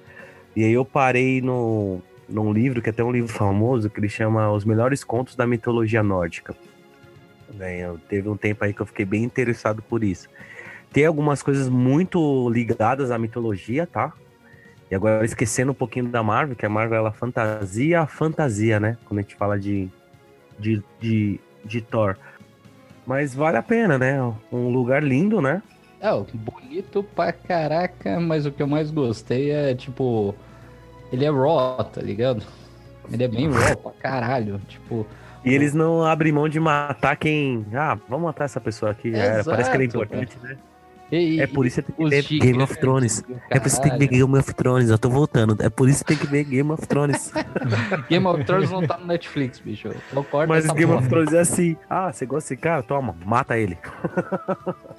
E aí eu parei no, num livro, que é até um livro famoso, que ele chama Os Melhores Contos da Mitologia Nórdica. Né? Eu, teve um tempo aí que eu fiquei bem interessado por isso. Tem algumas coisas muito ligadas à mitologia, tá? E agora esquecendo um pouquinho da Marvel, que a Marvel ela fantasia a fantasia, né? Quando a gente fala de, de, de, de Thor. Mas vale a pena, né? Um lugar lindo, né? É, bonito pra caraca, mas o que eu mais gostei é, tipo, ele é raw, tá ligado? Ele é bem raw pra caralho, tipo... E eles não abrem mão de matar quem... Ah, vamos matar essa pessoa aqui, era. Parece que ele é importante, né? E, é por isso que tem que ver Game of Thrones. É por isso que tem que ver Game of Thrones. Eu tô voltando. É por isso que tem que ver Game of Thrones. *laughs* Game of Thrones não tá no Netflix, bicho. Mas Game porra. of Thrones é assim. Ah, você gosta desse cara? Toma, mata ele.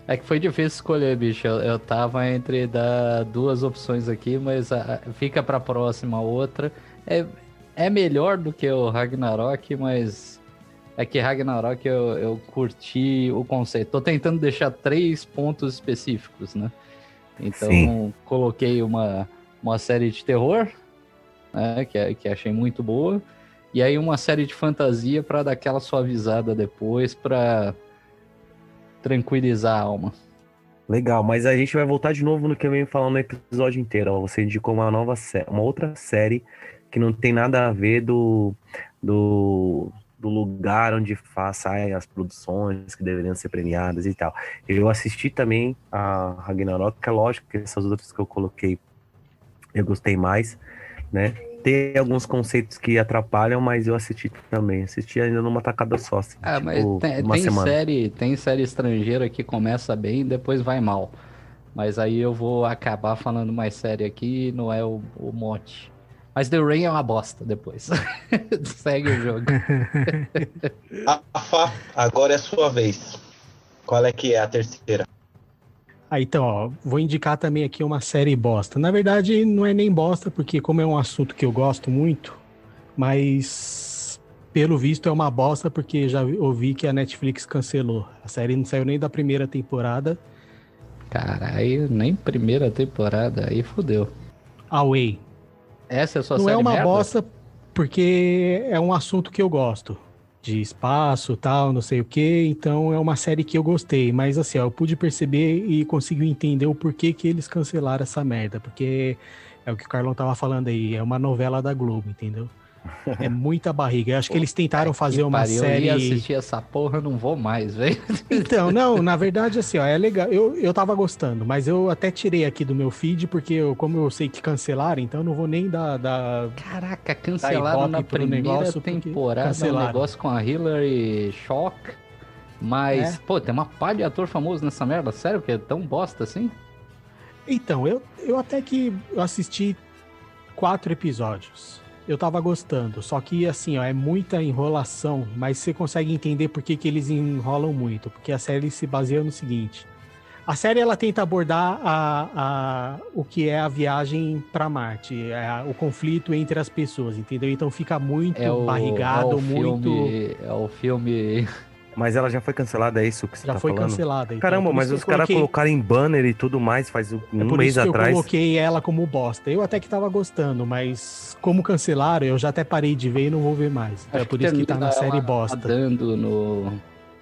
é que foi difícil escolher, bicho. Eu, eu tava entre dar duas opções aqui, mas a, fica pra próxima outra. É, é melhor do que o Ragnarok, mas é que Ragnarok eu, eu curti o conceito. Tô tentando deixar três pontos específicos, né? Então, Sim. coloquei uma, uma série de terror, né, que, que achei muito boa, e aí uma série de fantasia para dar aquela suavizada depois, para tranquilizar a alma. Legal, mas a gente vai voltar de novo no que eu venho falando no episódio inteiro. Você indicou uma nova série, uma outra série que não tem nada a ver do, do do lugar onde faz, saem as produções que deveriam ser premiadas e tal. Eu assisti também a Ragnarok, que é lógico que essas outras que eu coloquei eu gostei mais, né? Tem alguns conceitos que atrapalham, mas eu assisti também. Assisti ainda numa tacada só. Assim, ah, tipo, mas tem, tem série, tem série estrangeira que começa bem e depois vai mal. Mas aí eu vou acabar falando mais série aqui, não é o, o mote. Mas The Rain é uma bosta depois. *laughs* Segue o jogo. *laughs* Rafa, agora é a sua vez. Qual é que é a terceira? Ah, então, ó, vou indicar também aqui uma série bosta. Na verdade, não é nem bosta, porque como é um assunto que eu gosto muito, mas pelo visto é uma bosta, porque já ouvi que a Netflix cancelou. A série não saiu nem da primeira temporada. Caralho, nem primeira temporada, aí fodeu. Away. Essa é a sua Não é uma merda? bosta porque é um assunto que eu gosto. De espaço, tal, não sei o que. Então é uma série que eu gostei. Mas assim, ó, eu pude perceber e consegui entender o porquê que eles cancelaram essa merda. Porque é o que o Carlão tava falando aí. É uma novela da Globo, entendeu? *laughs* É muita barriga. Eu acho que eles tentaram fazer uma pariu, série. Eu assistir essa porra, não vou mais, velho. *laughs* Então, não, na verdade, assim, ó, é legal. Eu, eu tava gostando, mas eu até tirei aqui do meu feed, porque eu, como eu sei que cancelaram, então eu não vou nem dar. dar Caraca, cancelaram na primeira temporada um negócio com a Hillary Shock. Mas, é. pô, tem uma pá de ator famoso nessa merda. Sério que é tão bosta assim? Então, eu, eu até que assisti quatro episódios eu tava gostando. Só que, assim, ó, é muita enrolação, mas você consegue entender por que, que eles enrolam muito. Porque a série se baseia no seguinte: A série ela tenta abordar a, a, o que é a viagem para Marte, é o conflito entre as pessoas, entendeu? Então fica muito é o, barrigado, é o muito. Filme, é o filme mas ela já foi cancelada, é isso que você já tá falando? Já foi cancelada. Então, Caramba, mas os caras colocaram em banner e tudo mais faz um é por mês isso que atrás. Eu coloquei ela como bosta. Eu até que tava gostando, mas como cancelaram, eu já até parei de ver e não vou ver mais. Então, é por isso que tá na série bosta. Dando no,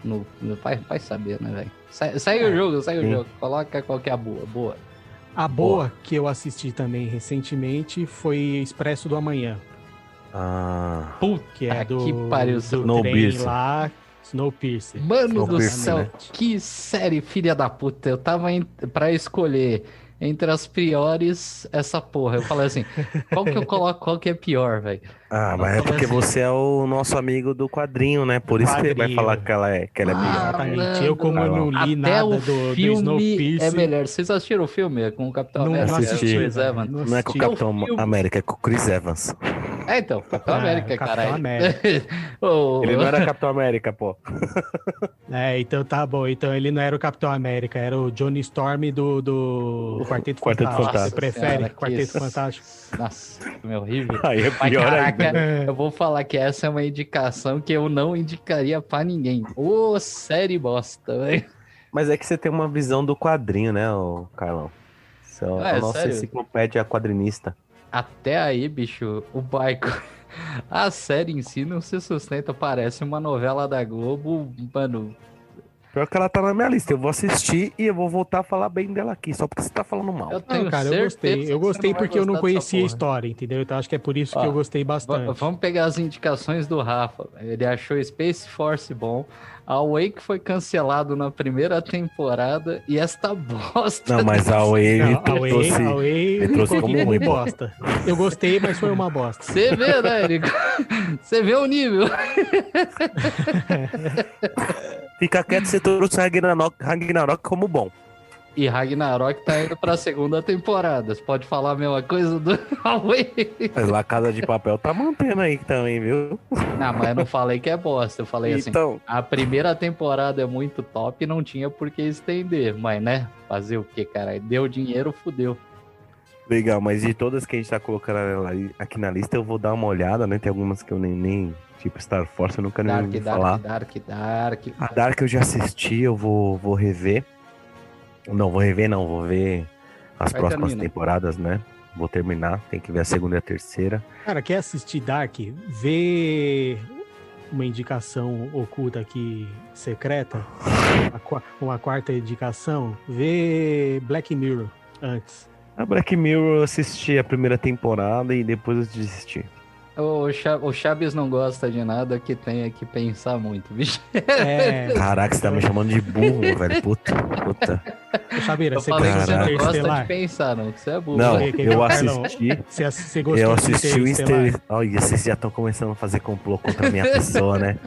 no, no vai, vai saber, né, velho? Sai, sai é, o jogo, sai sim. o jogo. Coloca qual que é a boa, boa. A boa, boa que eu assisti também recentemente foi Expresso do Amanhã. Ah. Puta que é do, que pariu, do trem lá Snowpiercer. Mano do céu, né? que série filha da puta. Eu tava em, pra escolher entre as piores essa porra. Eu falei assim, *laughs* qual que eu coloco, qual que é pior, velho? Ah, mas é porque assim, você é o nosso amigo do quadrinho, né? Por isso quadrinho. que ele vai falar que ela é, que ela é pior. Exatamente. Eu, como eu não li Até nada o do, filme do Snowpiercer... é melhor. Vocês assistiram o filme? É com o Capitão não América? Assisti. Chris Evans. Não, não é com o Capitão América, é com o Chris Evans. É, então, Capitão ah, América, cara. Capitão América. *laughs* oh. Ele não era Capitão América, pô. *laughs* é, então tá bom. Então ele não era o Capitão América, era o Johnny Storm do, do Quarteto, Quarteto Fantástico. Fantástico. Você prefere Senhora, Quarteto Fantástico? Nossa, meu horrível. Aí é pior Mas, caraca, ainda. Eu vou falar que essa é uma indicação que eu não indicaria pra ninguém. Ô, oh, série bosta, velho. Mas é que você tem uma visão do quadrinho, né, Carlão? Você é ah, é, a nossa sério? enciclopédia quadrinista até aí, bicho, o Baico. *laughs* A série em si não se sustenta, parece uma novela da Globo, mano. Pior que ela tá na minha lista. Eu vou assistir e eu vou voltar a falar bem dela aqui, só porque você tá falando mal. Eu tenho não, cara, eu gostei. Eu gostei porque eu não conhecia a história, entendeu? Então acho que é por isso Ó, que eu gostei bastante. Vamos pegar as indicações do Rafa. Ele achou Space Force bom. A Wake foi cancelado na primeira temporada e esta bosta. Não, mas a Wake não, trouxe, a Way trouxe como ruim, bosta. Eu gostei, mas foi uma bosta. Você vê, né, Érico? *laughs* Você vê o nível. *laughs* Fica quieto, você trouxe Ragnarok, Ragnarok como bom. E Ragnarok tá indo pra segunda temporada. Você pode falar a mesma coisa do *laughs* Mas lá Casa de Papel tá mantendo aí também, viu? Não, mas eu não falei que é bosta. Eu falei assim, então... assim, a primeira temporada é muito top e não tinha por que estender. Mas, né, fazer o que, cara? Deu dinheiro, fudeu. Legal, mas de todas que a gente tá colocando aqui na lista, eu vou dar uma olhada, né? Tem algumas que eu nem, nem tipo Star Force, eu nunca Dark, nem Dark, falar. Dark, Dark, A Dark eu já assisti, eu vou, vou rever. Não, vou rever não, vou ver as Vai próximas termina. temporadas, né? Vou terminar, tem que ver a segunda e a terceira. Cara, quer assistir Dark? Vê uma indicação oculta aqui, secreta, uma quarta indicação, vê Black Mirror antes. A Black Mirror eu assisti a primeira temporada e depois eu desisti. O, o Chaves não gosta de nada que tenha que pensar muito, bicho. É. Caraca, você tá me chamando de burro, *laughs* velho. Puta, puta. Chaveira, você, você não gosta de pensar, não, você é burro. Não, eu assisti. *laughs* Você, você gostou eu assisti o Inter... Olha, vocês já estão começando a fazer complô contra a minha pessoa, né?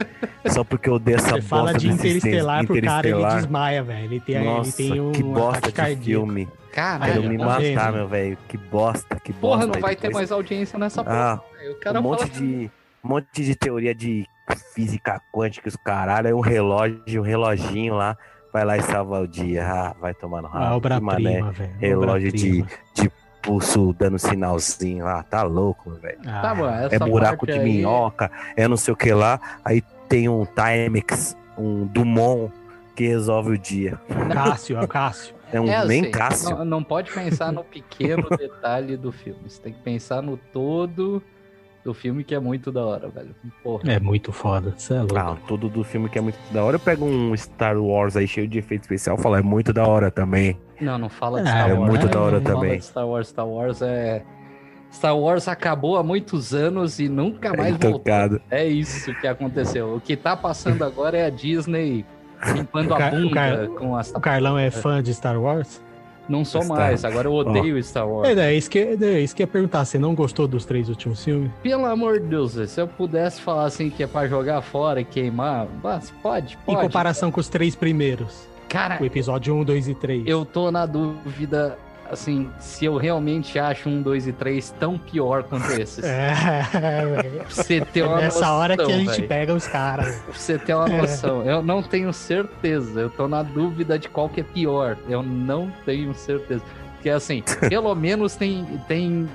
Só porque eu dei essa você fala de Interestelar pro cara, ele desmaia, velho. Ele tem, Nossa, ele tem um que bosta de filme. Caralho, Quero me matar, meu velho. Que bosta, que porra, bosta. Porra, não vai ter mais audiência nessa porra. Ah, um monte de um monte de teoria de física quântica, os caralho, aí um relógio, um reloginho lá, vai lá e salva o dia. Ah, vai tomar no rabo. Ah, obra-prima, velho. Relógio de, de pulso dando sinalzinho lá, tá louco, velho. Ah, tá bom, é buraco de aí... minhoca, é não sei o que lá. Aí tem um Timex, um Dumont que resolve o dia. Cássio, é o Cássio. É um é assim, Cássio. Não, não pode pensar no pequeno *laughs* detalhe do filme. Você tem que pensar no todo do filme que é muito da hora, velho. Porra. É muito foda, você é louco. Ah, tudo do filme que é muito da hora. Eu pego um Star Wars aí cheio de efeito especial e falo, é muito da hora também. Não, não fala de é, Star é Wars. É muito né? da hora não também. Star Wars, Star Wars é. Star Wars acabou há muitos anos e nunca mais é voltou. É isso que aconteceu. O que tá passando agora é a Disney limpando a bunda Car... com as. O Carlão é fã de Star Wars? Não sou Star... mais, agora eu odeio oh. Star Wars. É, é, isso que, é isso que ia perguntar, você não gostou dos três últimos filmes? Pelo amor de Deus, se eu pudesse falar assim que é pra jogar fora e queimar, mas pode, pode. Em comparação com os três primeiros. Cara, o episódio 1, 2 e 3. Eu tô na dúvida assim, se eu realmente acho um, dois e três tão pior quanto esses. *laughs* É, você ter uma Nessa noção, hora que a gente véio. pega os caras. Pra você ter uma noção. Eu não tenho certeza. Eu tô na dúvida de qual que é pior. Eu não tenho certeza. Porque assim, *laughs* pelo menos tem. tem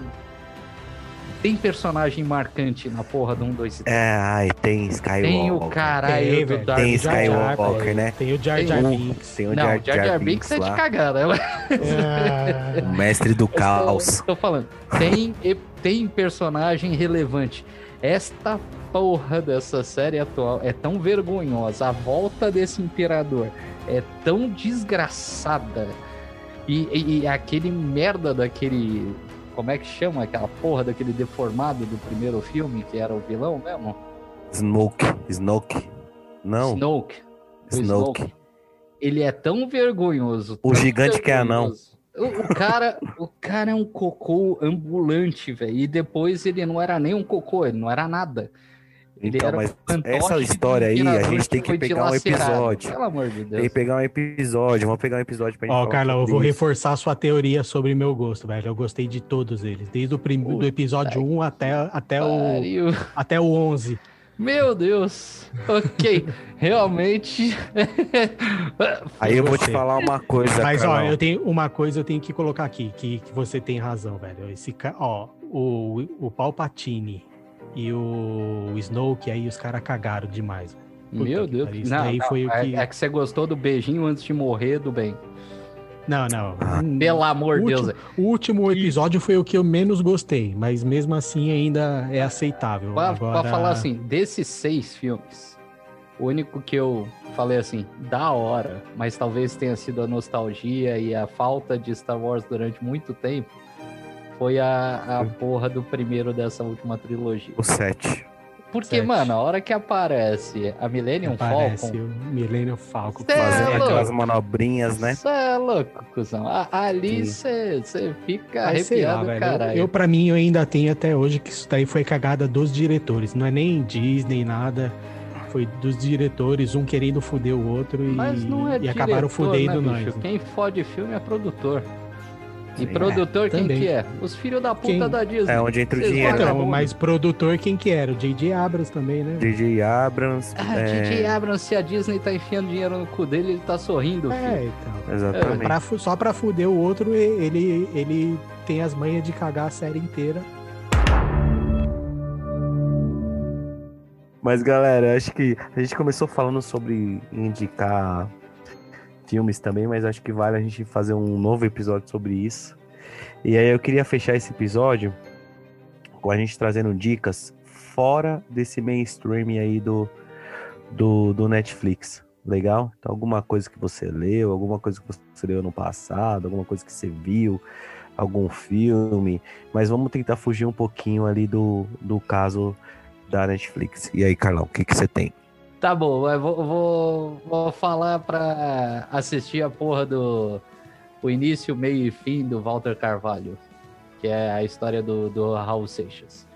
tem personagem marcante na porra do 1, 2 e 3. É, ai, tem Skywalker. Tem o caralho Tem, do. Darth Tem Jar, Skywalker, né? Tem o Jar Jar Tem o- Binks. Tem o Não, Jar Jar Jar Binks é de cagada. Ela... É, O mestre do caos. Tô, tô falando. Tem, tem personagem relevante. Esta porra dessa série atual é tão vergonhosa. A volta desse imperador é tão desgraçada. E, e- e aquele merda daquele. Como é que chama aquela porra daquele deformado do primeiro filme, que era o vilão mesmo? Snoke. Snoke. Não, Snoke. O Snoke. Ele é tão vergonhoso. O tão gigante que é anão. vergonhoso. O, o cara, o cara é um cocô ambulante, velho. E depois ele não era nem um cocô, ele não era nada. Então, mas essa história aí, a gente tem que pegar um episódio. Pelo amor de Tem Deus. que pegar um episódio. Vamos pegar um episódio pra gente Ó, falar Carlão, eu vou isso. reforçar sua teoria sobre meu gosto, velho. Eu gostei de todos eles, desde o prim... do Puta episódio 1 até, até, o, até o 11. Meu Deus. Ok. Realmente. Aí eu vou te falar uma coisa, Mas, ó, eu tenho uma coisa eu tenho que colocar aqui, que, que você tem razão, velho. Esse, ó, o, o Palpatine e o Snoke, aí os caras cagaram demais. Puta Meu que Deus. isso Não, daí não, foi o é, que- é que você gostou do beijinho antes de morrer do bem. Não, não. Pelo amor de Deus. último, o último episódio foi o que eu menos gostei, mas mesmo assim ainda é aceitável. Pra, Agora... pra falar assim, desses seis filmes, o único que eu falei assim, da hora, mas talvez tenha sido a nostalgia e a falta de Star Wars durante muito tempo, foi a, a porra do primeiro dessa última trilogia. O 7. Porque, Sete. mano, a hora que aparece a Millennium Aparece Falcon. o Millennium Falcon. Cê é Fazendo louco. aquelas manobrinhas, né? Isso é louco, cuzão. A- Ali você fica Mas lá, arrepiado, velho. caralho. Eu, pra mim, eu ainda tenho até hoje que isso daí foi cagada dos diretores. Não é nem Disney, nada. Foi dos diretores, um querendo foder o outro e, Mas não é e acabaram diretor, fudendo né, nós. bicho? Quem fode filme é produtor. E Sim, produtor quem também. que é? Os filhos da puta Quem? da Disney. É onde entra o Vocês dinheiro. vagabundos. Então, mas produtor quem que era? O J.J. Abrams também, né? DJ Abrams. Ah, é, DJ Abrams, se a Disney tá enfiando dinheiro no cu dele, ele tá sorrindo, filho. É, então. Exatamente. Pra fu- só pra fuder o outro, ele, ele tem as manhas de cagar a série inteira. Mas, galera, acho que a gente começou falando sobre indicar filmes também, mas acho que vale a gente fazer um novo episódio sobre isso. E aí eu queria fechar esse episódio com a gente trazendo dicas fora desse mainstream aí do, do, do Netflix. Legal? Então, alguma coisa que você leu, alguma coisa que você leu no passado, alguma coisa que você viu, algum filme. Mas vamos tentar fugir um pouquinho ali do, do caso da Netflix. E aí, Carlão, o que, que você tem? Tá bom, eu vou, vou, vou falar pra assistir a porra do o início, meio e fim do Walter Carvalho, que é a história do, do Raul Seixas.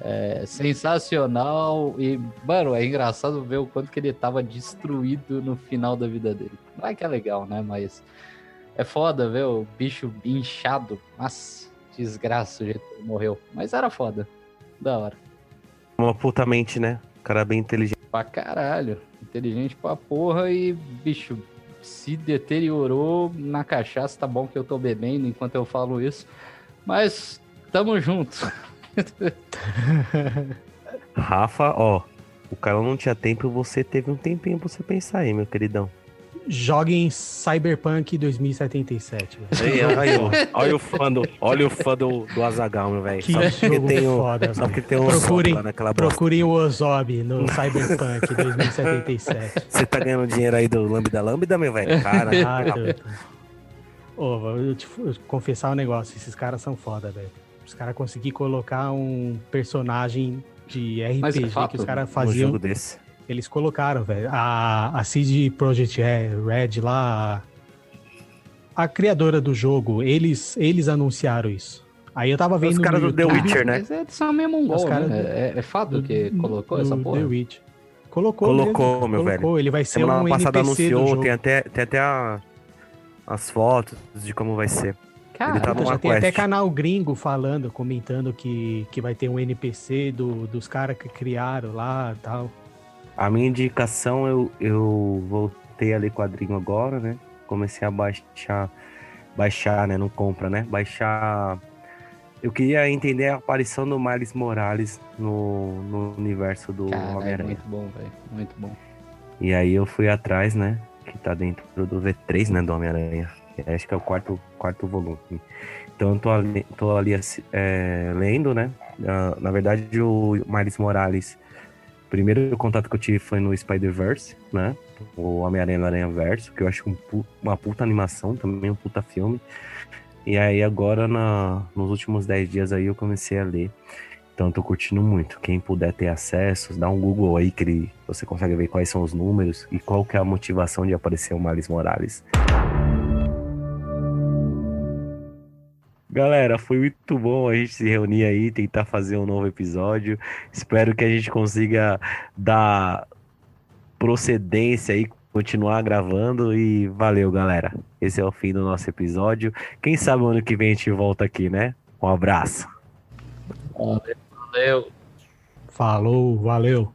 É sensacional e, mano, é engraçado ver o quanto que ele tava destruído no final da vida dele. Não é que é legal, né? Mas é foda ver o bicho inchado. Nossa, desgraça o jeito que ele morreu. Mas era foda. Da hora. Uma puta mente, né? Cara bem inteligente. Pra caralho. Inteligente pra porra e, bicho, se deteriorou na cachaça. Tá bom que eu tô bebendo enquanto eu falo isso. Mas tamo junto. *laughs* Rafa, ó. O Carlão não tinha tempo você teve um tempinho pra você pensar aí, meu queridão. Joguem Cyberpunk 2077. velho. Ei, aí, ó. *laughs* Olha o fã do, olha o fã do, do Azagal, meu velho. Que Só porque tem o, foda, só porque tem um Procurem- lá naquela bosta. Procurem o Ozob no Cyberpunk 2077. *laughs* Você tá ganhando dinheiro aí do Lambda Lambda, meu velho? Cara, *laughs* Ah, eu... Ô, vou te confessar um negócio, esses caras são foda, velho. Os caras conseguiram colocar um personagem de é RPG fato, que os caras um faziam. jogo desse. Eles colocaram, velho. A, a CD Projekt Red lá, a, a criadora do jogo, eles, eles anunciaram isso. Aí eu tava vendo Os caras do The YouTube, Witcher, né? Mas são meio mongol, Os caras né? É, é fato que colocou do essa The porra? Witch. Colocou, Colocou, mesmo, meu colocou. Ele vai ser Semana um passada NPC do anunciou, jogo. tem até, tem até a- as fotos de como vai ser. Cara, ele tá numa já tem até canal gringo falando, comentando que, que vai ter um NPC do, dos caras que criaram lá e tal. A minha indicação, eu, eu voltei a ler quadrinho agora, né? Comecei a baixar, baixar, né? Não compra, né? Baixar eu queria entender a aparição do Miles Morales no, no universo do Homem-Aranha. Muito bom, velho. Muito bom. E aí eu fui atrás, né? Que tá dentro do V3, né? Do Homem-Aranha. Acho que é o quarto, quarto volume. Então eu tô ali, tô ali é, lendo, né? Uh, na verdade, o Miles Morales. Primeiro contato que eu tive foi no Spider-Verse, né? O Homem-Aranha no Aranha Verso, que eu acho um, uma puta animação, também um puta filme. E aí agora, na, nos últimos 10 dias aí, eu comecei a ler. Então tô curtindo muito. Quem puder ter acesso, dá um Google aí que ele, você consegue ver quais são os números e qual que é a motivação de aparecer o Miles Morales. Galera, foi muito bom a gente se reunir aí, tentar fazer um novo episódio. Espero que a gente consiga dar procedência aí continuar gravando e valeu, galera. Esse é o fim do nosso episódio. Quem sabe ano que vem a gente volta aqui, né? Um abraço. Valeu. Falou, valeu.